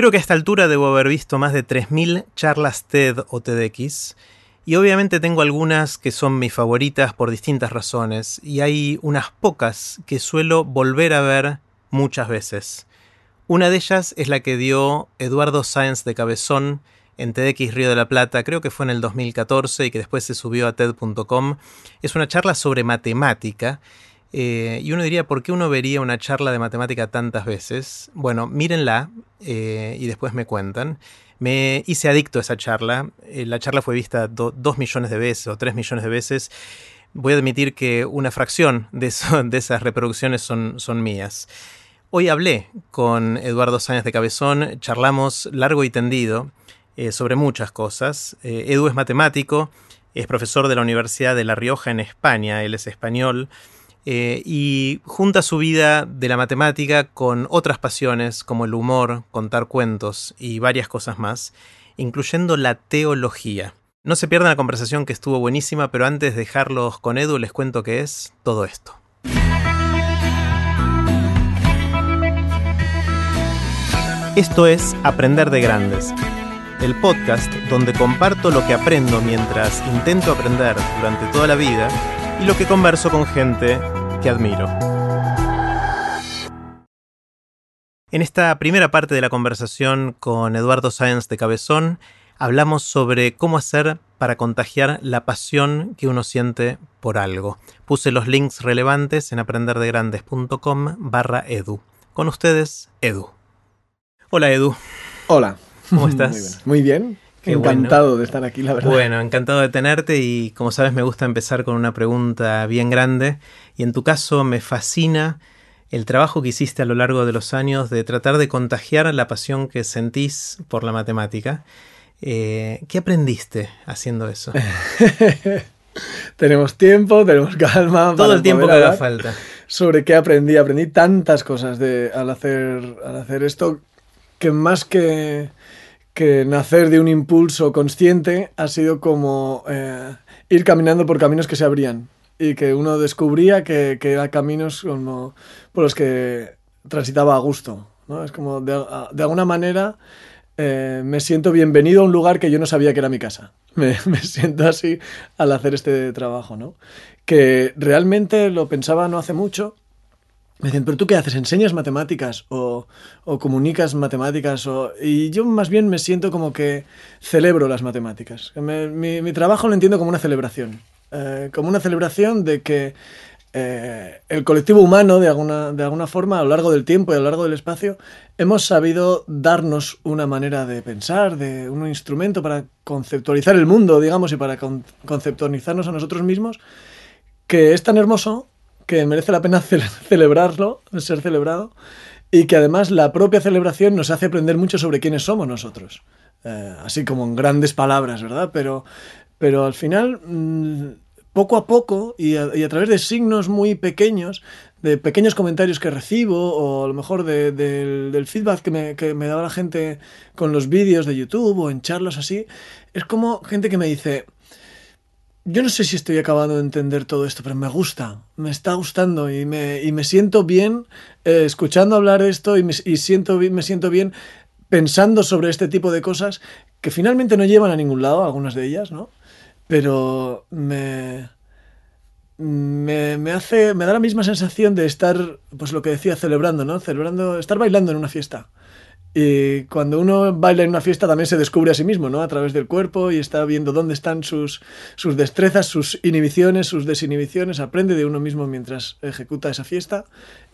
Creo que a esta altura debo haber visto más de 3.000 charlas TED o TEDx, y obviamente tengo algunas que son mis favoritas por distintas razones, y hay unas pocas que suelo volver a ver muchas veces. Una de ellas es la que dio Eduardo Sáenz de Cabezón en TEDx Río de la Plata, creo que fue en el 2014 y que después se subió a TED.com. Es una charla sobre matemática eh, y uno diría, ¿por qué uno vería una charla de matemática tantas veces? Bueno, mírenla eh, y después me cuentan. Me hice adicto a esa charla. Eh, la charla fue vista dos millones de veces o tres millones de veces. Voy a admitir que una fracción de, esas reproducciones son, mías. Hoy hablé con Eduardo Sáenz de Cabezón, charlamos largo y tendido sobre muchas cosas. Edu es matemático, es profesor de la Universidad de La Rioja en España, él es español. Eh, y junta su vida de la matemática con otras pasiones como el humor, contar cuentos y varias cosas más, incluyendo la teología. No se pierdan la conversación que estuvo buenísima, pero antes de dejarlos con Edu les cuento qué es todo esto. Esto es Aprender de Grandes, el podcast donde comparto lo que aprendo mientras intento aprender durante toda la vida y lo que converso con gente que admiro. En esta primera parte de la conversación con Eduardo Sáenz de Cabezón, hablamos sobre cómo hacer para contagiar la pasión que uno siente por algo. Puse los links relevantes en aprenderdegrandes.com barra edu. Con ustedes, Edu. Hola, Edu. Hola. ¿Cómo estás? Muy bien encantado de estar aquí, la verdad. Bueno, encantado de tenerte y como sabes me gusta empezar con una pregunta bien grande y en tu caso me fascina el trabajo que hiciste a lo largo de los años de tratar de contagiar la pasión que sentís por la matemática. Eh, ¿Qué aprendiste haciendo eso? tenemos tiempo, tenemos calma. Todo el tiempo que haga falta. Sobre qué aprendí. Aprendí tantas cosas de, al, hacer, al hacer esto que más que que nacer de un impulso consciente ha sido como eh, ir caminando por caminos que se abrían y que uno descubría que, que eran caminos como por los que transitaba a gusto. ¿no? Es como, de, alguna manera, eh, me siento bienvenido a un lugar que yo no sabía que era mi casa. Me, me, siento así al hacer este trabajo, ¿no? Que realmente lo pensaba no hace mucho me dicen, pero tú qué haces, enseñas matemáticas o, o comunicas matemáticas o... y yo más bien me siento como que celebro las matemáticas. mi, mi, trabajo lo entiendo como una celebración, eh, como una celebración de que eh, el colectivo humano, de alguna, de alguna forma, a lo largo del tiempo y a lo largo del espacio, hemos sabido darnos una manera de pensar, de un instrumento para conceptualizar el mundo, digamos, y para conceptualizarnos a nosotros mismos, que es tan hermoso que merece la pena celebrarlo, ser celebrado, y que además la propia celebración nos hace aprender mucho sobre quiénes somos nosotros. Eh, así como en grandes palabras, ¿verdad? Pero, pero al final, mm, poco a poco y a, través de signos muy pequeños, de pequeños comentarios que recibo o a lo mejor del feedback que me, que me daba la gente con los vídeos de YouTube o en charlas así, es como gente que me dice, yo no sé si estoy acabando de entender todo esto, pero me gusta, me está gustando y me, y me siento bien eh, escuchando hablar de esto y, me, siento, me siento bien pensando sobre este tipo de cosas que finalmente no llevan a ningún lado, algunas de ellas, ¿no? Pero me, me, me, hace, me da la misma sensación de estar, pues lo que decía, celebrando, ¿no? Celebrando, estar bailando en una fiesta. Y cuando uno baila en una fiesta también se descubre a sí mismo, ¿no? A través del cuerpo y está viendo dónde están sus, sus destrezas, sus inhibiciones, sus desinhibiciones, aprende de uno mismo mientras ejecuta esa fiesta.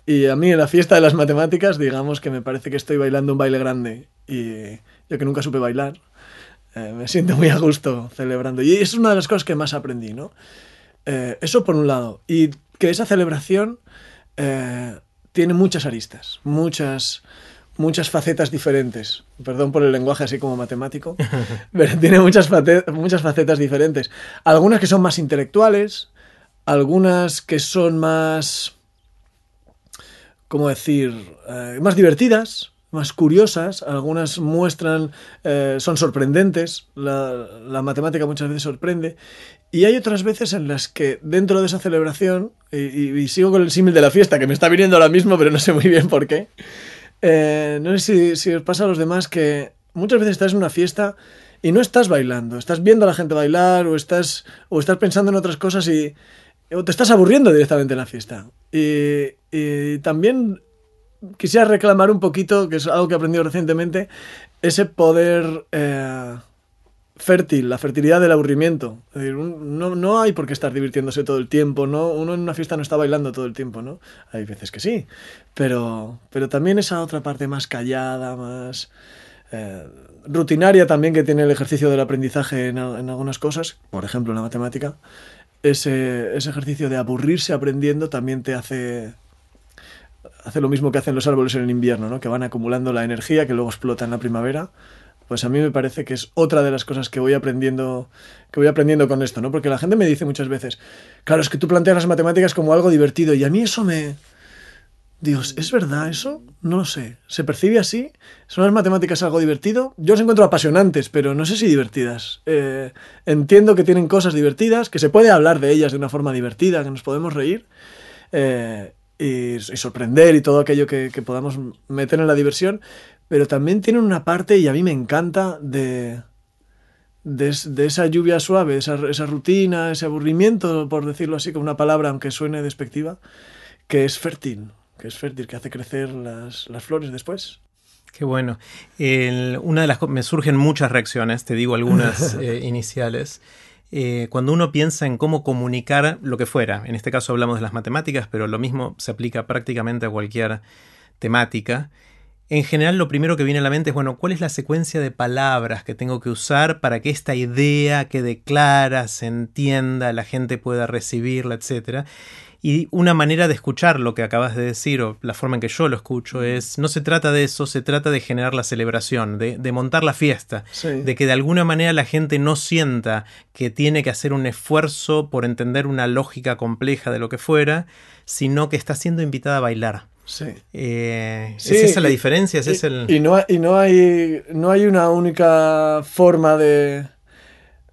Y a mí en la fiesta de las matemáticas, digamos que me parece que estoy bailando un baile grande. Y yo que nunca supe bailar, eh, me siento muy a gusto celebrando. Y es una de las cosas que más aprendí, ¿no? Eh, eso por un lado. Y que esa celebración eh, tiene muchas aristas, muchas muchas facetas diferentes. Perdón por el lenguaje así como matemático, pero tiene muchas, muchas facetas diferentes. Algunas que son más intelectuales, algunas que son más, ¿cómo decir?, eh, más divertidas, más curiosas, algunas muestran, eh, son sorprendentes, la, matemática muchas veces sorprende, y hay otras veces en las que dentro de esa celebración, y, y sigo con el símil de la fiesta, que me está viniendo ahora mismo, pero no sé muy bien por qué, Eh, no sé si, os pasa a los demás que muchas veces estás en una fiesta y no estás bailando, estás viendo a la gente bailar o estás, o estás pensando en otras cosas y o te estás aburriendo directamente en la fiesta. Y, y también quisiera reclamar un poquito, que es algo que he aprendido recientemente, ese poder eh, fértil, la fertilidad del aburrimiento. Decir, no, no hay por qué estar divirtiéndose todo el tiempo, ¿no? uno en una fiesta no está bailando todo el tiempo, ¿no? Hay veces que sí, pero, pero también esa otra parte más callada, más eh, rutinaria también que tiene el ejercicio del aprendizaje en, en algunas cosas, por ejemplo en la matemática, ese, ese ejercicio de aburrirse aprendiendo también te hace hace lo mismo que hacen los árboles en el invierno, ¿no? que van acumulando la energía que luego explota en la primavera. Pues a mí me parece que es otra de las cosas que voy aprendiendo, que voy aprendiendo con esto, ¿no? Porque la gente me dice muchas veces, claro, es que tú planteas las matemáticas como algo divertido y a mí eso me... Dios, ¿es verdad eso? No lo sé. ¿Se percibe así? ¿Son las matemáticas algo divertido? Yo las encuentro apasionantes, pero no sé si divertidas. Eh, entiendo que tienen cosas divertidas, que se puede hablar de ellas de una forma divertida, que nos podemos reír. eh, y, sorprender y todo aquello que, que podamos meter en la diversión, pero también tienen una parte, y a mí me encanta, de, de, es- de esa lluvia suave, esa, esa rutina, ese aburrimiento, por decirlo así, con una palabra, aunque suene despectiva, que es fértil, que es fértil, que hace crecer las, las flores después. Qué bueno. El- una de las me surgen muchas reacciones, te digo algunas eh, iniciales. Eh, cuando uno piensa en cómo comunicar lo que fuera, en este caso hablamos de las matemáticas, pero lo mismo se aplica prácticamente a cualquier temática. En general, lo primero que viene a la mente es, bueno, ¿cuál es la secuencia de palabras que tengo que usar para que esta idea quede clara, se entienda, la gente pueda recibirla, etcétera? Y una manera de escuchar lo que acabas de decir, o la forma en que yo lo escucho, es, no se trata de eso, se trata de generar la celebración, de, de montar la fiesta, Sí. de que de alguna manera la gente no sienta que tiene que hacer un esfuerzo por entender una lógica compleja de lo que fuera, sino que está siendo invitada a bailar. Sí. Eh, Sí, ¿Es esa la y- diferencia? ¿Es y, ese el... y no, hay- y no hay no hay una única forma de,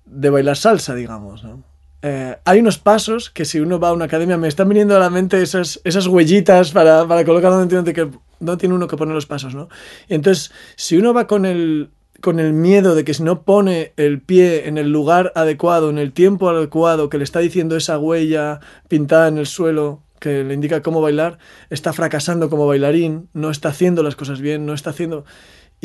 de bailar salsa, digamos. ¿no? Eh, hay unos pasos que si uno va a una academia me están viniendo a la mente esas, esas huellitas para, para colocar donde tiene, que, donde tiene uno que poner los pasos, ¿no? Y entonces, si uno va con el, con el miedo de que si no pone el pie en el lugar adecuado, en el tiempo adecuado, que le está diciendo esa huella pintada en el suelo que le indica cómo bailar, está fracasando como bailarín, no está haciendo las cosas bien, no está haciendo...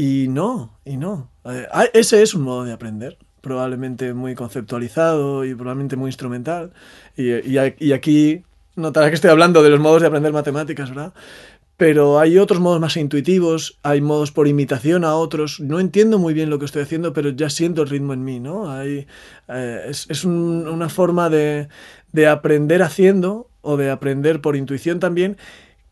Y no, y no. Eh, ah, ese es un modo de aprender, probablemente muy conceptualizado y probablemente muy instrumental. Y, y y aquí notarás que estoy hablando de los modos de aprender matemáticas, ¿verdad? Pero hay otros modos más intuitivos, hay modos por imitación a otros. No entiendo muy bien lo que estoy haciendo, pero ya siento el ritmo en mí, ¿no? Hay, eh, es es un- una forma de, de aprender haciendo o de aprender por intuición también,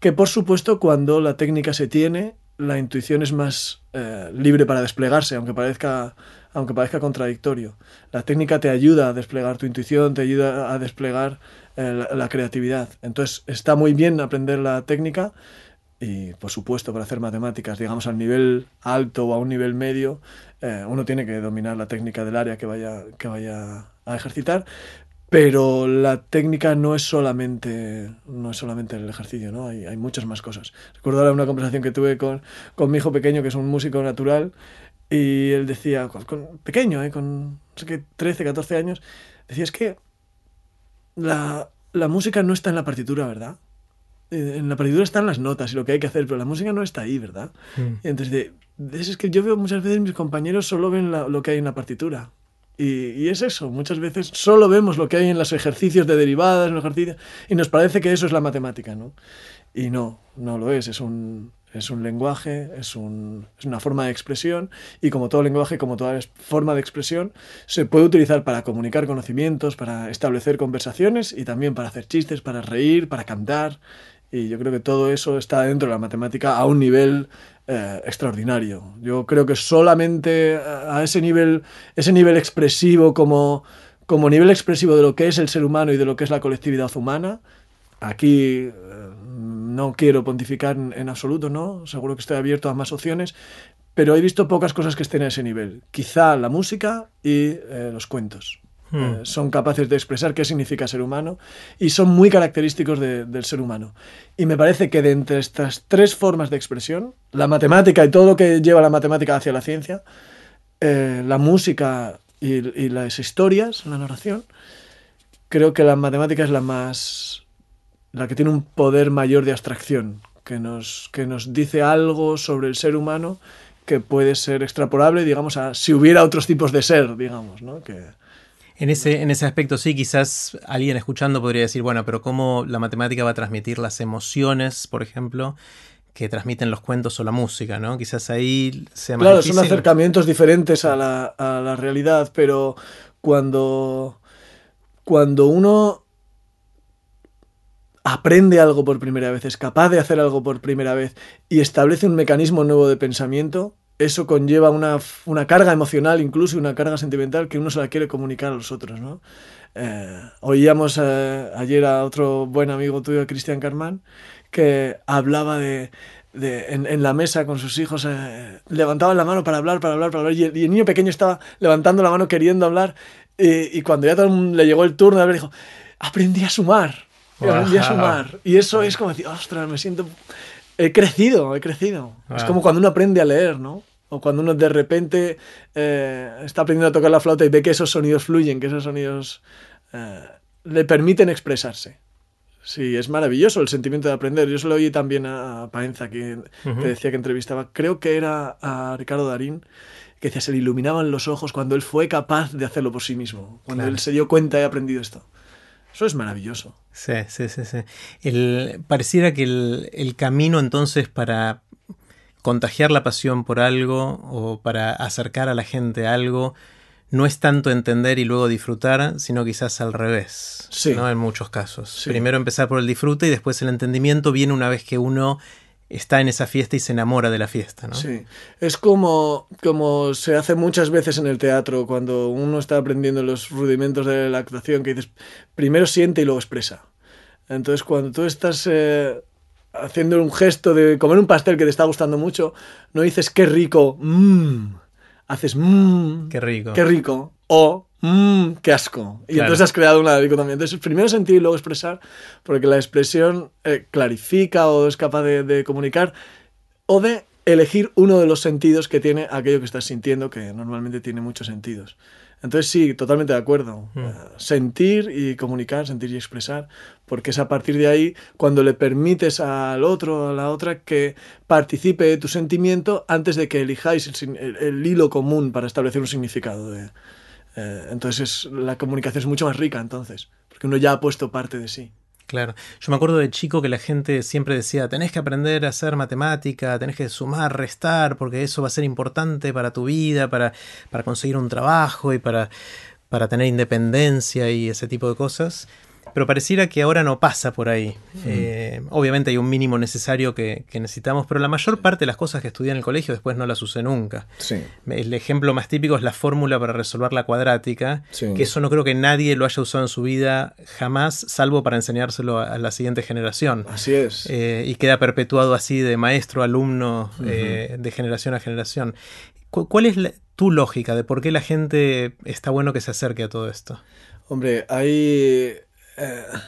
que por supuesto cuando la técnica se tiene, la intuición es más eh, libre para desplegarse, aunque parezca, aunque parezca contradictorio. La técnica te ayuda a desplegar tu intuición, te ayuda a desplegar eh, la, creatividad. Entonces está muy bien aprender la técnica y por supuesto para hacer matemáticas, digamos al nivel alto o a un nivel medio, eh, uno tiene que dominar la técnica del área que vaya, que vaya a ejercitar. Pero la técnica no es solamente, no es solamente el ejercicio, ¿no? Hay, hay muchas más cosas. Recuerdo ahora una conversación que tuve con, con mi hijo pequeño, que es un músico natural, y él decía, con, con- pequeño, ¿eh? con no sé qué, 13, 14 años, decía, es que la, la música no está en la partitura, ¿verdad? Eh, En la partitura están las notas y lo que hay que hacer, pero la música no está ahí, ¿verdad? Mm. Y entonces, de, de- es que yo veo muchas veces mis compañeros solo ven la- lo que hay en la partitura. Y, es eso, muchas veces solo vemos lo que hay en los ejercicios de derivadas, en los ejercicios, y nos parece que eso es la matemática, ¿no? Y no, no lo es, es un, es un lenguaje, es, un, es una forma de expresión, y como todo lenguaje, como toda forma de expresión, se puede utilizar para comunicar conocimientos, para establecer conversaciones, y también para hacer chistes, para reír, para cantar, y yo creo que todo eso está dentro de la matemática a un nivel eh, extraordinario. Yo creo que solamente a ese nivel, ese nivel expresivo como, como nivel expresivo de lo que es el ser humano y de lo que es la colectividad humana, aquí eh, no quiero pontificar en, en absoluto, ¿no? Seguro que estoy abierto a más opciones, pero he visto pocas cosas que estén a ese nivel. Quizá la música y eh, los cuentos. Hmm. Eh, son capaces de expresar qué significa ser humano y son muy característicos del ser humano. Y me parece que de entre estas tres formas de expresión, la matemática y todo lo que lleva la matemática hacia la ciencia, eh, la música y, las historias, la narración, creo que la matemática es la más... la que tiene un poder mayor de abstracción, que nos, que nos dice algo sobre el ser humano que puede ser extrapolable, digamos, a si hubiera otros tipos de ser, digamos, ¿no? Que, en ese, en ese aspecto sí, quizás alguien escuchando podría decir, bueno, pero ¿cómo la matemática va a transmitir las emociones, por ejemplo, que transmiten los cuentos o la música, ¿no? Quizás ahí sea más Claro, son acercamientos diferentes a la, a la realidad, pero cuando, cuando uno aprende algo por primera vez, es capaz de hacer algo por primera vez y establece un mecanismo nuevo de pensamiento, eso conlleva una, carga emocional, incluso una carga sentimental que uno se la quiere comunicar a los otros, ¿no? Eh, oíamos eh, ayer a otro buen amigo tuyo, Cristian Carmán, que hablaba de, en, la mesa con sus hijos, eh, levantaban la mano para hablar, para hablar, para hablar, y el, niño pequeño estaba levantando la mano queriendo hablar, y, cuando ya todo le llegó el turno de hablar, dijo, aprendí a sumar, aprendí a sumar. Y eso es como decir, ostras, me siento He crecido, he crecido. Es ah. como cuando uno aprende a leer, ¿no? O cuando uno de repente eh, está aprendiendo a tocar la flauta y ve que esos sonidos fluyen, que esos sonidos eh, le permiten expresarse. Sí, es maravilloso el sentimiento de aprender. Yo se lo oí también a Paenza, que, decía que entrevistaba, creo que era a Ricardo Darín, que decía, se le iluminaban los ojos cuando él fue capaz de hacerlo por sí mismo, cuando él se dio cuenta y ha aprendido esto. Eso es maravilloso. Sí, sí, sí. sí. El, pareciera que el, camino entonces para contagiar la pasión por algo o para acercar a la gente a algo no es tanto entender y luego disfrutar, sino quizás al revés. Sí. ¿no? En muchos casos. Primero empezar por el disfrute y después el entendimiento viene una vez que uno está en esa fiesta y se enamora de la fiesta, ¿no? Sí, es como, como se hace muchas veces en el teatro, cuando uno está aprendiendo los rudimentos de la actuación, que dices, primero siente y luego expresa. Entonces, cuando tú estás eh, haciendo un gesto de comer un pastel que te está gustando mucho, no dices, qué rico, mmm, haces, mmm, qué rico. Qué rico, o mmm, qué asco. Y entonces has creado una dicotomía. Entonces, primero sentir y luego expresar, porque la expresión eh, clarifica o es capaz de, comunicar o de elegir uno de los sentidos que tiene aquello que estás sintiendo, que normalmente tiene muchos sentidos. Entonces sí, totalmente de acuerdo. Mm. Eh, sentir y comunicar, sentir y expresar, porque es a partir de ahí cuando le permites al otro, a la otra, que participe de tu sentimiento antes de que elijáis el hilo común para establecer un significado de, eh, entonces la comunicación es mucho más rica entonces, porque uno ya ha puesto parte de sí. Claro, yo me acuerdo de chico que la gente siempre decía, tenés que aprender a hacer matemática, tenés que sumar, restar, porque eso va a ser importante para tu vida, para, para conseguir un trabajo y para, para tener independencia y ese tipo de cosas pero pareciera que ahora no pasa por ahí. Eh, obviamente hay un mínimo necesario que, necesitamos, pero la mayor parte de las cosas que estudié en el colegio después no las usé nunca. El ejemplo más típico es la fórmula para resolver la cuadrática, que eso no creo que nadie lo haya usado en su vida jamás, salvo para enseñárselo a, la siguiente generación. Así es. Eh, y queda perpetuado así de maestro, alumno, eh, de generación a generación. ¿Cuál es tu lógica de por qué la gente está bueno que se acerque a todo esto? Hombre, hay uh,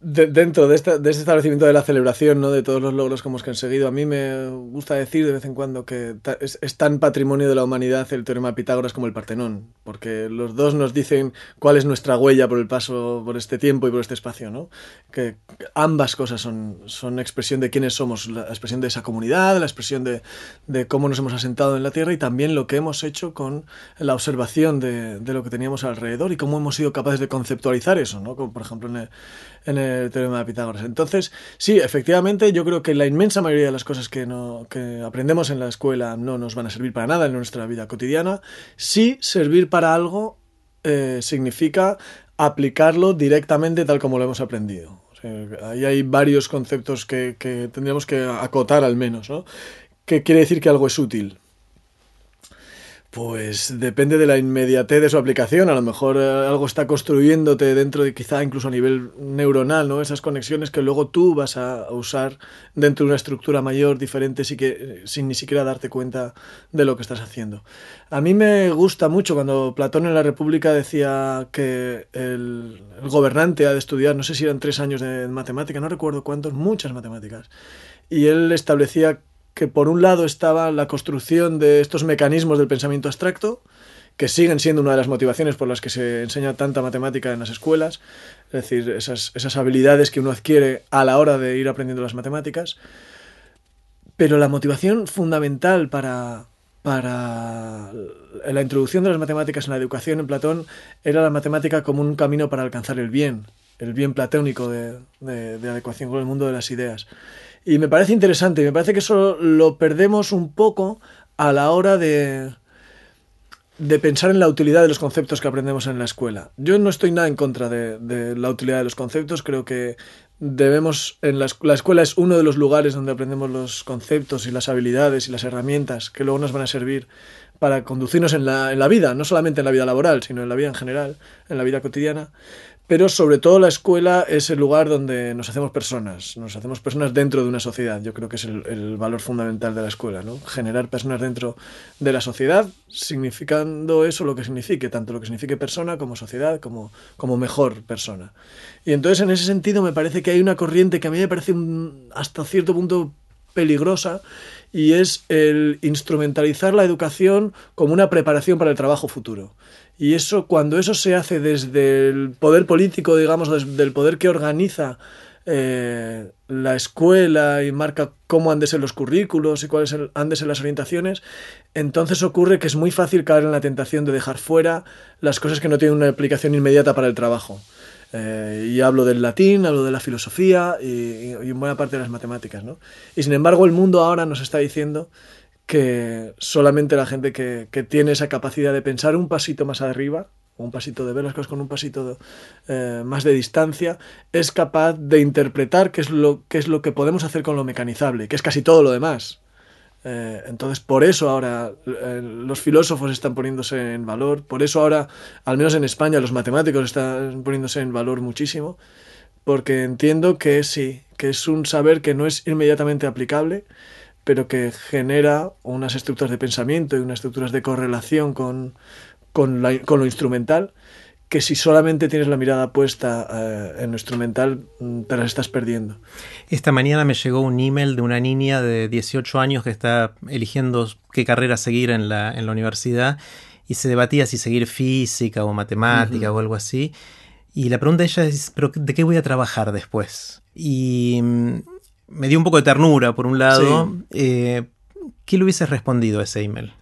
dentro de, este establecimiento de la celebración, ¿no? de todos los logros que hemos conseguido, a mí me gusta decir de vez en cuando que es, tan patrimonio de la humanidad el teorema de Pitágoras como el Partenón, porque los dos nos dicen cuál es nuestra huella por el paso por este tiempo y por este espacio, ¿no? que ambas cosas son, son expresión de quiénes somos, la expresión de esa comunidad, la expresión de, de cómo nos hemos asentado en la Tierra y también lo que hemos hecho con la observación de, de lo que teníamos alrededor y cómo hemos sido capaces de conceptualizar eso, ¿no? como por ejemplo en el, en el teorema de Pitágoras. Entonces, sí, efectivamente, yo creo que la inmensa mayoría de las cosas que, no, que aprendemos en la escuela no nos van a servir para nada en nuestra vida cotidiana. Sí, servir para algo eh, significa aplicarlo directamente tal como lo hemos aprendido. ahí hay varios conceptos que, que tendríamos que acotar al menos, ¿no? ¿Qué quiere decir que algo es útil? Pues depende de la inmediatez de su aplicación. A lo mejor eh, algo está construyéndote dentro de quizá incluso a nivel neuronal, ¿no? Esas conexiones que luego tú vas a usar dentro de una estructura mayor, diferente, sí que, sin ni siquiera darte cuenta de lo que estás haciendo. A mí me gusta mucho cuando Platón en la República decía que el, el gobernante ha de estudiar, no sé si eran tres años de matemática, no recuerdo cuántos, muchas matemáticas. Y él establecía que por un lado estaba la construcción de estos mecanismos del pensamiento abstracto, que siguen siendo una de las motivaciones por las que se enseña tanta matemática en las escuelas, es decir, esas, esas habilidades que uno adquiere a la hora de ir aprendiendo las matemáticas. Pero la motivación fundamental para, para la introducción de las matemáticas en la educación en Platón era la matemática como un camino para alcanzar el bien, el bien platónico de, de, de adecuación con el mundo de las ideas. Y me parece interesante, me parece que eso lo perdemos un poco a la hora de, de pensar en la utilidad de los conceptos que aprendemos en la escuela. Yo no estoy nada en contra de, de la utilidad de los conceptos, creo que debemos, en la, la, escuela es uno de los lugares donde aprendemos los conceptos y las habilidades y las herramientas que luego nos van a servir para conducirnos en la, en la vida, no solamente en la vida laboral, sino en la vida en general, en la vida cotidiana pero sobre todo la escuela es el lugar donde nos hacemos personas, nos hacemos personas dentro de una sociedad. Yo creo que es el, valor fundamental de la escuela, ¿no? Generar personas dentro de la sociedad, significando eso lo que signifique, tanto lo que signifique persona como sociedad, como, como mejor persona. Y entonces en ese sentido me parece que hay una corriente que a mí me parece un, hasta cierto punto peligrosa y es el instrumentalizar la educación como una preparación para el trabajo futuro. Y eso, cuando eso se hace desde el poder político, digamos, desde el poder que organiza eh, la escuela y marca cómo han de ser los currículos y cuáles han de ser las orientaciones, entonces ocurre que es muy fácil caer en la tentación de dejar fuera las cosas que no tienen una aplicación inmediata para el trabajo. Eh, y hablo del latín, hablo de la filosofía y, y, en buena parte de las matemáticas. ¿no? Y sin embargo, el mundo ahora nos está diciendo que solamente la gente que, que, tiene esa capacidad de pensar un pasito más arriba, un pasito de ver las cosas con un pasito eh, más de distancia, es capaz de interpretar qué es, lo, qué es lo que podemos hacer con lo mecanizable, que es casi todo lo demás. Eh, entonces, por eso ahora eh, los filósofos están poniéndose en valor, por eso ahora, al menos en España, los matemáticos están poniéndose en valor muchísimo, porque entiendo que sí, que es un saber que no es inmediatamente aplicable, pero que genera unas estructuras de pensamiento y unas estructuras de correlación con, con, la, con lo instrumental, que si solamente tienes la mirada puesta eh, en lo instrumental, mm, te las estás perdiendo. Esta mañana me llegó un email de una niña de 18 años que está eligiendo qué carrera seguir en la, en la universidad y se debatía si seguir física o matemática uh -huh. o algo así. Y la pregunta de ella es, ¿pero de qué voy a trabajar después? Y mm, me dio un poco de ternura, por un lado. Sí. Eh, ¿Qué le hubieses respondido a ese email?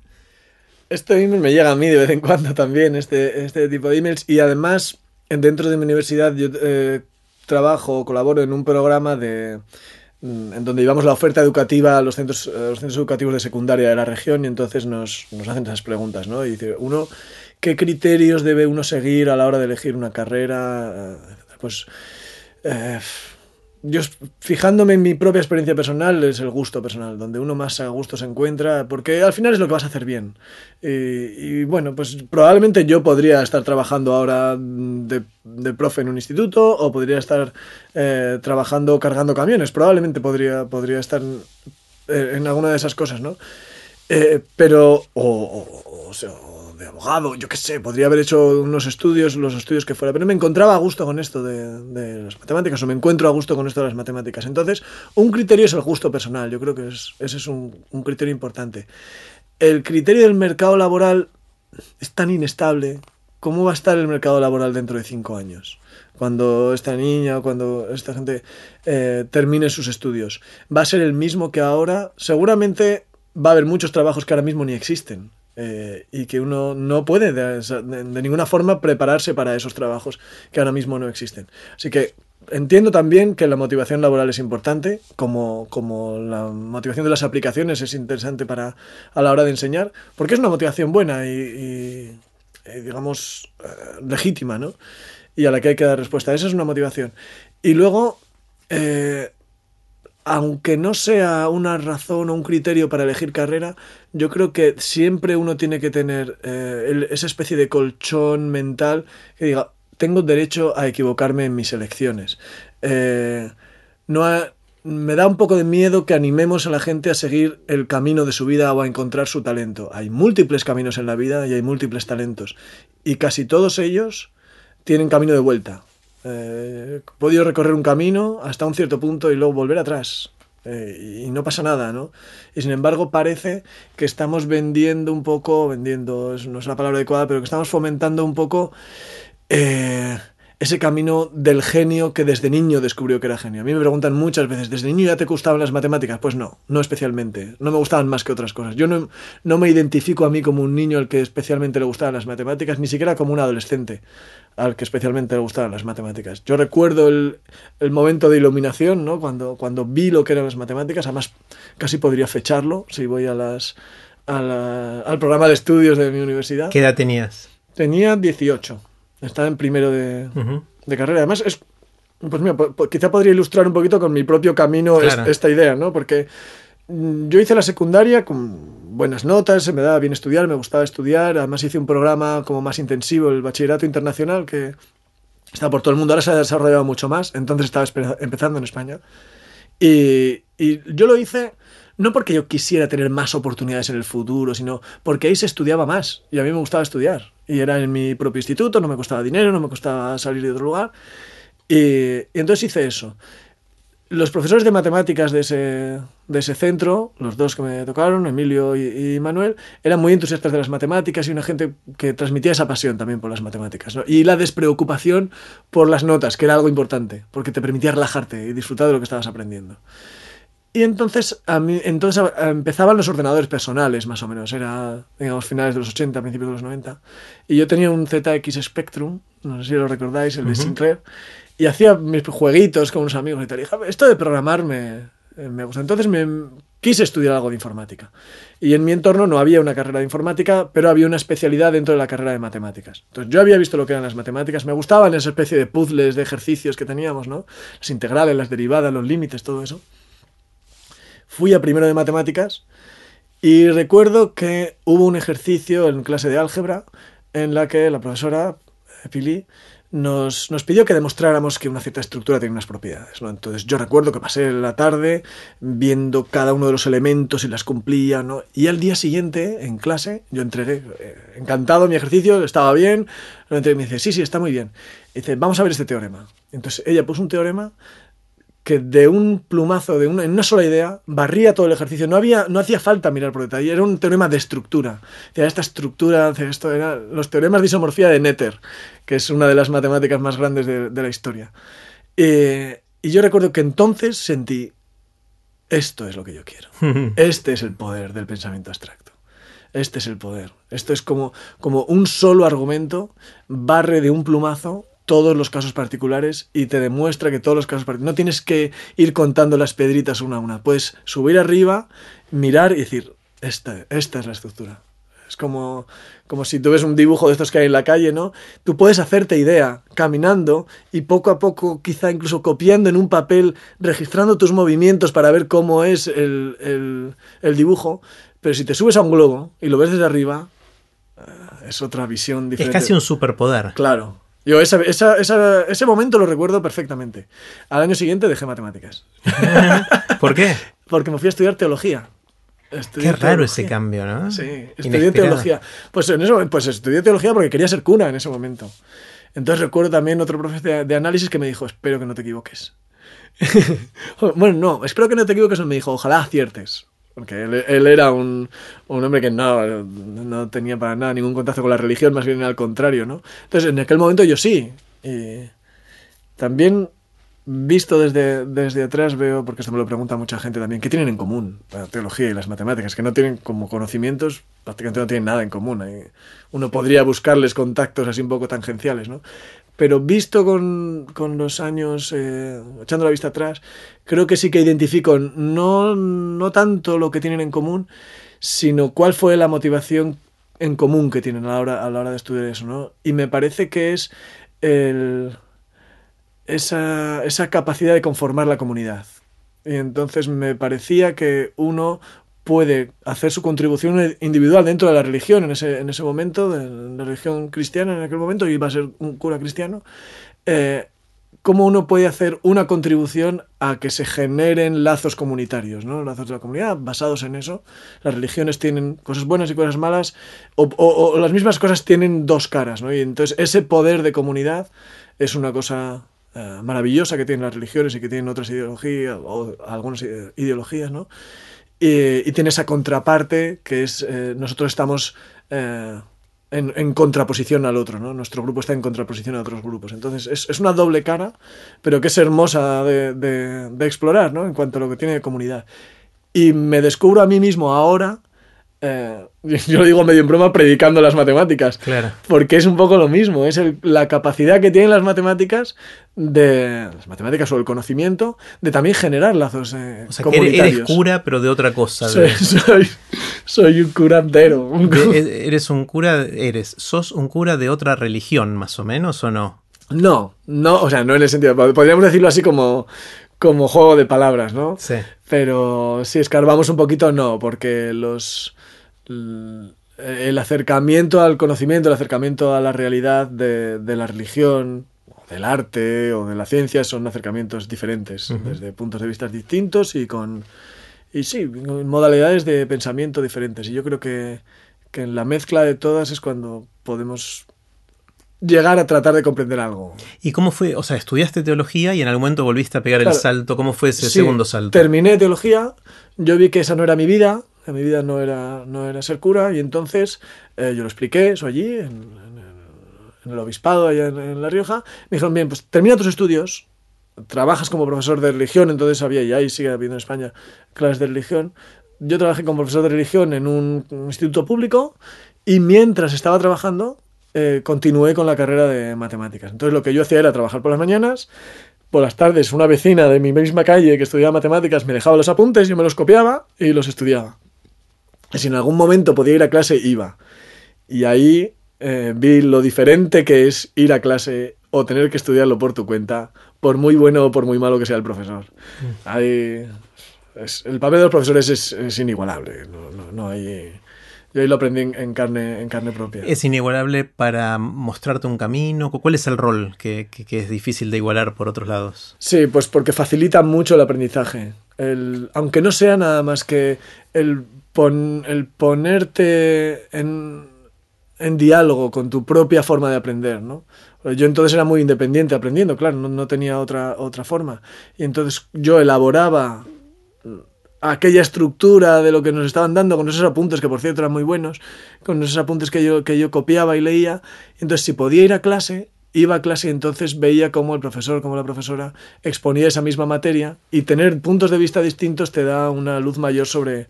Este email me llega a mí de vez en cuando también, este, este tipo de emails. Y además, dentro de mi universidad, yo eh, trabajo o colaboro en un programa de, mm, en donde llevamos la oferta educativa a los centros, a los centros educativos de secundaria de la región y entonces nos, nos hacen esas preguntas, ¿no? Y dice, uno, ¿qué criterios debe uno seguir a la hora de elegir una carrera? Pues... Eh, yo fijándome en mi propia experiencia personal es el gusto personal, donde uno más a gusto se encuentra, porque al final es lo que vas a hacer bien. Y, y bueno, pues probablemente yo podría estar trabajando ahora de, de profe en un instituto o podría estar eh, trabajando cargando camiones, probablemente podría, podría estar en, en alguna de esas cosas, ¿no? Eh, pero, o, o, o, sea, de abogado, yo qué sé, podría haber hecho unos estudios, los estudios que fuera, pero me encontraba a gusto con esto de, las matemáticas, o me encuentro a gusto con esto de las matemáticas. Entonces, un criterio es el gusto personal, yo creo que es, ese es un, criterio importante. El criterio del mercado laboral es tan inestable. ¿Cómo va a estar el mercado laboral dentro de cinco años? Cuando esta niña, cuando esta gente eh, termine sus estudios. ¿Va a ser el mismo que ahora? Seguramente va a haber muchos trabajos que ahora mismo ni existen eh, y que uno no puede de, ninguna forma prepararse para esos trabajos que ahora mismo no existen. Así que entiendo también que la motivación laboral es importante, como, como la motivación de las aplicaciones es interesante para, a la hora de enseñar, porque es una motivación buena y digamos, eh, legítima, ¿no? Y a la que hay que dar respuesta. Esa es una motivación. Y luego, eh, aunque no sea una razón o un criterio para elegir carrera, yo creo que siempre uno tiene que tener eh, esa especie de colchón mental que diga, tengo derecho a equivocarme en mis elecciones. Eh, no me da un poco de miedo que animemos a la gente a seguir el camino de su vida o a encontrar su talento. Hay múltiples caminos en la vida y hay múltiples talentos. Y casi todos ellos tienen camino de vuelta. Eh, podido recorrer un camino hasta un cierto punto y luego volver atrás. Eh, y no pasa nada, ¿no? Y sin embargo parece que estamos vendiendo un poco, vendiendo, no es la palabra adecuada, pero que estamos fomentando un poco eh, ese camino del genio que desde niño descubrió que era genio. A mí me preguntan muchas veces, ¿desde niño ya te gustaban las matemáticas? Pues no, no especialmente. No me gustaban más que otras cosas. Yo no, no me identifico a mí como un niño al que especialmente le gustaban las matemáticas, ni siquiera como un adolescente al que especialmente le gustaban las matemáticas. Yo recuerdo el, el momento de iluminación, ¿no? Cuando, cuando vi lo que eran las matemáticas, además casi podría fecharlo si voy a las, al programa de estudios de mi universidad. ¿Qué edad tenías? Tenía 18. Estaba en primero de, carrera. Además, es, pues mira, quizá podría ilustrar un poquito con mi propio camino esta idea, ¿no? Porque mm, yo hice la secundaria con buenas notas, se me daba bien estudiar, me gustaba estudiar. Además, hice un programa como más intensivo, el bachillerato internacional, que está por todo el mundo. Ahora se ha desarrollado mucho más. Entonces estaba empezando en España. Y, y yo lo hice no porque yo quisiera tener más oportunidades en el futuro, sino porque ahí se estudiaba más y a mí me gustaba estudiar. Y era en mi propio instituto, no me costaba dinero, no me costaba salir de otro lugar. Y, entonces hice eso. Los profesores de matemáticas de ese, de ese centro, los dos que me tocaron, Emilio y, Manuel, eran muy entusiastas de las matemáticas y una gente que transmitía esa pasión también por las matemáticas. Y la despreocupación por las notas, que era algo importante, porque te permitía relajarte y disfrutar de lo que estabas aprendiendo. Y entonces, a mí, entonces empezaban los ordenadores personales, más o menos. Era, digamos, finales de los 80, principios de los 90. Y yo tenía un ZX Spectrum, no sé si lo recordáis, el de Sinclair. Y hacía mis jueguitos con unos amigos y tal. Y dije, esto de programar me, me gusta. Entonces me quise estudiar algo de informática. Y en mi entorno no había una carrera de informática, pero había una especialidad dentro de la carrera de matemáticas. Entonces yo había visto lo que eran las matemáticas, me gustaban esa especie de puzzles, de ejercicios que teníamos, ¿no? Las integrales, las derivadas, los límites, todo eso fui a primero de matemáticas y recuerdo que hubo un ejercicio en clase de álgebra en la que la profesora eh, Pili nos, nos, pidió que demostráramos que una cierta estructura tiene unas propiedades. ¿no? Entonces yo recuerdo que pasé la tarde viendo cada uno de los elementos y las cumplía. ¿no? Y al día siguiente, en clase, yo entré eh, encantado, mi ejercicio estaba bien. y me dice, sí, sí, está muy bien. Y dice, vamos a ver este teorema. Entonces ella puso un teorema que de un plumazo, de una, en una sola idea, barría todo el ejercicio. No, había, no hacía falta mirar por detalle, era un teorema de estructura. Esta estructura, esto era los teoremas de isomorfía de Netter, que es una de las matemáticas más grandes de, la historia. Eh, y yo recuerdo que entonces sentí, esto es lo que yo quiero. Este es el poder del pensamiento abstracto. Este es el poder. Esto es como, como un solo argumento barre de un plumazo todos los casos particulares y te demuestra que todos los casos particulares... No tienes que ir contando las pedritas una a una. Puedes subir arriba, mirar y decir, esta, esta es la estructura. Es como, como si tú ves un dibujo de estos que hay en la calle, ¿no? Tú puedes hacerte idea caminando y poco a poco, quizá incluso copiando en un papel, registrando tus movimientos para ver cómo es el, el, el dibujo. Pero si te subes a un globo y lo ves desde arriba, eh, es otra visión diferente. Es casi un superpoder. Claro, yo esa, esa, ese momento lo recuerdo perfectamente. Al año siguiente dejé matemáticas. ¿Por qué? Porque me fui a estudiar teología. Qué raro ese cambio, ¿no? Sí, estudié teología. Pues, en eso, pues estudié teología porque quería ser cuna en ese momento. Entonces recuerdo también otro profesor de, análisis que me dijo, espero que no te equivoques. bueno, no, espero que no te equivoques, me dijo, ojalá aciertes. Porque él, era un, un, hombre que no, no tenía para nada ningún contacto con la religión, más bien al contrario, ¿no? Entonces, en aquel momento yo sí. Y también visto desde, desde atrás veo, porque esto me lo pregunta mucha gente también, ¿qué tienen en común la teología y las matemáticas? Que no tienen como conocimientos, prácticamente no tienen nada en común. Uno podría buscarles contactos así un poco tangenciales, ¿no? Pero visto con, con los años, eh, echando la vista atrás, creo que sí que identifico no, no tanto lo que tienen en común, sino cuál fue la motivación en común que tienen a la hora, a la hora de estudiar eso, ¿no? Y me parece que es el, esa, esa capacidad de conformar la comunidad. Y entonces me parecía que uno puede hacer su contribución individual dentro de la religión en ese, en ese momento, de la religión cristiana en aquel momento, y iba a ser un cura cristiano, eh, cómo uno puede hacer una contribución a que se generen lazos comunitarios, ¿no? lazos de la comunidad basados en eso. Las religiones tienen cosas buenas y cosas malas, o, las mismas cosas tienen dos caras, ¿no? y entonces ese poder de comunidad es una cosa eh, maravillosa que tienen las religiones y que tienen otras ideologías, o algunas ideologías, ¿no? Y, tiene esa contraparte que es, eh, nosotros estamos eh, en, contraposición al otro, ¿no? Nuestro grupo está en contraposición a otros grupos. Entonces es, es una doble cara, pero que es hermosa de, de, de, explorar, ¿no? En cuanto a lo que tiene de comunidad. Y me descubro a mí mismo ahora eh, yo lo digo medio en broma, predicando las matemáticas. Claro. Porque es un poco lo mismo, es la capacidad que tienen las matemáticas de las matemáticas o el conocimiento de también generar lazos eh, o sea, Que eres cura, pero de otra cosa. Soy, un curandero. E, eres un cura, eres, sos un cura de otra religión, más o menos, ¿o no? No, no, o sea, no en el sentido, podríamos decirlo así como, como juego de palabras, ¿no? Sí. Pero si escarbamos un poquito, no, porque los el acercamiento al conocimiento, el acercamiento a la realidad de, la religión, del arte o de la ciencia son acercamientos diferentes, desde puntos de vista distintos y con y sí, modalidades de pensamiento diferentes. Y yo creo que, que en la mezcla de todas es cuando podemos llegar a tratar de comprender algo. ¿Y cómo fue? O sea, estudiaste teología y en algún momento volviste a pegar el salto. ¿Cómo fue ese segundo salto? Terminé teología, yo vi que esa no era mi vida, que mi vida no era, no era ser cura y entonces eh, yo lo expliqué, eso allí, en, el, obispado, allá en, La Rioja. Me dijeron, bien, pues termina tus estudios, trabajas como profesor de religión, entonces había, y ahí sigue habiendo en España clases de religión. Yo trabajé como profesor de religión en un, instituto público y mientras estaba trabajando eh, continué con la carrera de matemáticas. Entonces lo que yo hacía era trabajar por las mañanas, por las tardes una vecina de mi misma calle que estudiaba matemáticas me dejaba los apuntes, yo me los copiaba y los estudiaba si en algún momento podía ir a clase, iba. Y ahí eh, vi lo diferente que es ir a clase o tener que estudiarlo por tu cuenta, por muy bueno o por muy malo que sea el profesor. Mm. Ahí, el papel de los profesores es, inigualable. No, hay, yo ahí lo aprendí en, carne, en carne propia. ¿Es inigualable para mostrarte un camino? ¿Cuál es el rol que, que, es difícil de igualar por otros lados? Sí, pues porque facilita mucho el aprendizaje. El, aunque no sea nada más que el el ponerte en, diálogo con tu propia forma de aprender, ¿no? Yo entonces era muy independiente aprendiendo, claro, no, tenía otra, otra forma. Y entonces yo elaboraba aquella estructura de lo que nos estaban dando, con esos apuntes, que por cierto eran muy buenos, con esos apuntes que yo, que yo copiaba y leía. Entonces, si podía ir a clase, iba a clase y entonces veía cómo el profesor, como la profesora exponía esa misma materia y tener puntos de vista distintos te da una luz mayor sobre,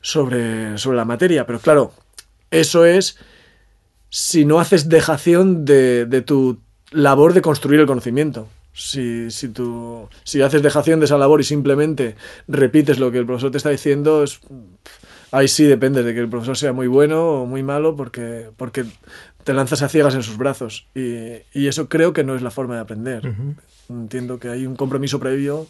sobre, sobre la materia. Pero claro, eso es si no haces dejación de, de tu labor de construir el conocimiento. Si, si, tú, si haces dejación de esa labor y simplemente repites lo que el profesor te está diciendo, es, ahí sí depende de que el profesor sea muy bueno o muy malo porque, porque te lanzas a ciegas en sus brazos. Y, y eso creo que no es la forma de aprender. Entiendo que hay un compromiso previo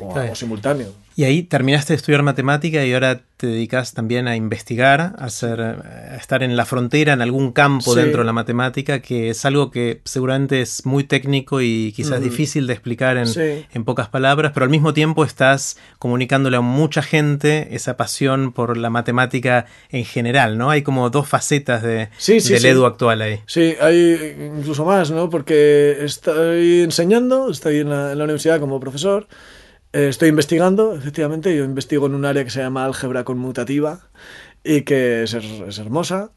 o, simultáneo. Y ahí terminaste de estudiar matemática y ahora te dedicas también a investigar, a, hacer, a estar en la frontera, en algún campo dentro de la matemática, que es algo que seguramente es muy técnico y quizás difícil de explicar en, en, pocas palabras, pero al mismo tiempo estás comunicándole a mucha gente esa pasión por la matemática en general, ¿no? Hay como dos facetas de, del Edu actual ahí. Sí, hay incluso más, ¿no? Porque estoy enseñando, estoy en la, en la universidad como profesor. Eh, estoy investigando, efectivamente, yo investigo en un área que se llama álgebra conmutativa y que es, es hermosa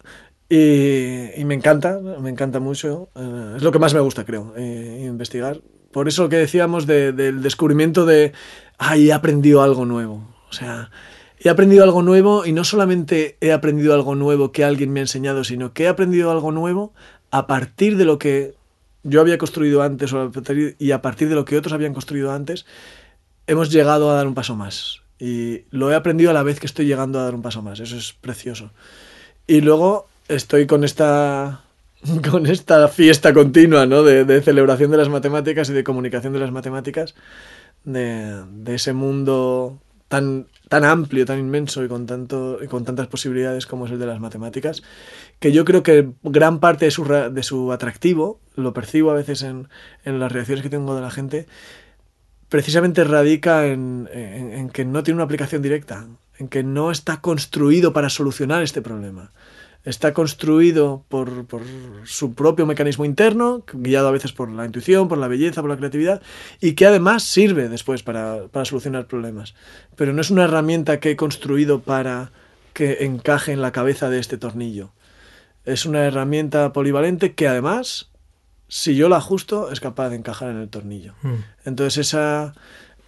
y, y, me encanta, me encanta mucho. Eh, es lo que más me gusta, creo, eh, investigar. Por eso que decíamos del descubrimiento de, ay, he aprendido algo nuevo. O sea, he aprendido algo nuevo y no solamente he aprendido algo nuevo que alguien me ha enseñado, sino que he aprendido algo nuevo a partir de lo que yo había construido antes y a partir de lo que otros habían construido antes hemos llegado a dar un paso más. Y lo he aprendido a la vez que estoy llegando a dar un paso más. Eso es precioso. Y luego estoy con esta, con esta fiesta continua ¿no? de, celebración de las matemáticas y de comunicación de las matemáticas, de, ese mundo tan, tan amplio, tan inmenso y con, tanto, con tantas posibilidades como es el de las matemáticas, que yo creo que gran parte de su, de su atractivo, lo percibo a veces en, en, las reacciones que tengo de la gente, precisamente radica en, que no tiene una aplicación directa, en que no está construido para solucionar este problema está construido por, su propio mecanismo interno, guiado a veces por la intuición, por la belleza, por la creatividad, y que además sirve después para solucionar problemas. Pero no es una herramienta que he construido para que encaje en la cabeza de este tornillo. Es una herramienta polivalente que además, si yo la ajusto, es capaz de encajar en el tornillo. Mm. Entonces esa,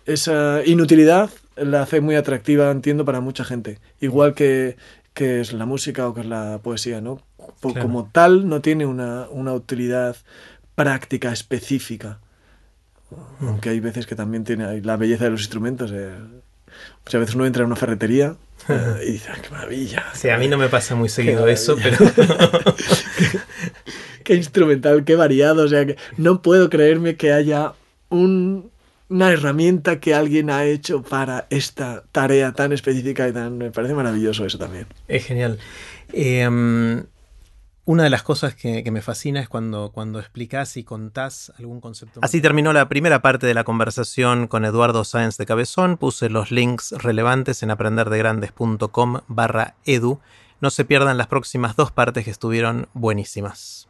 esa inutilidad la hace muy atractiva, entiendo, para mucha gente. Igual que que es la música o que es la poesía, ¿no? Como tal no tiene una, una utilidad práctica específica. Mm. Aunque hay veces que también tiene la belleza de los instrumentos. Eh. O sea, a veces uno entra en una ferretería eh, y dice, ¡qué maravilla! Sí, a mí no me pasa muy seguido eso, pero... qué instrumental, qué variado. O sea, que no puedo creerme que haya un una herramienta que alguien ha hecho para esta tarea tan específica y tan... Me parece maravilloso eso también. Es genial. Em, una de las cosas que, me fascina es cuando, cuando explicas y contás algún concepto. Así terminó la primera parte de la conversación con Eduardo Sáenz de Cabezón. Puse los links relevantes en aprenderdegrandes.com barra edu. No se pierdan las próximas dos partes que estuvieron buenísimas.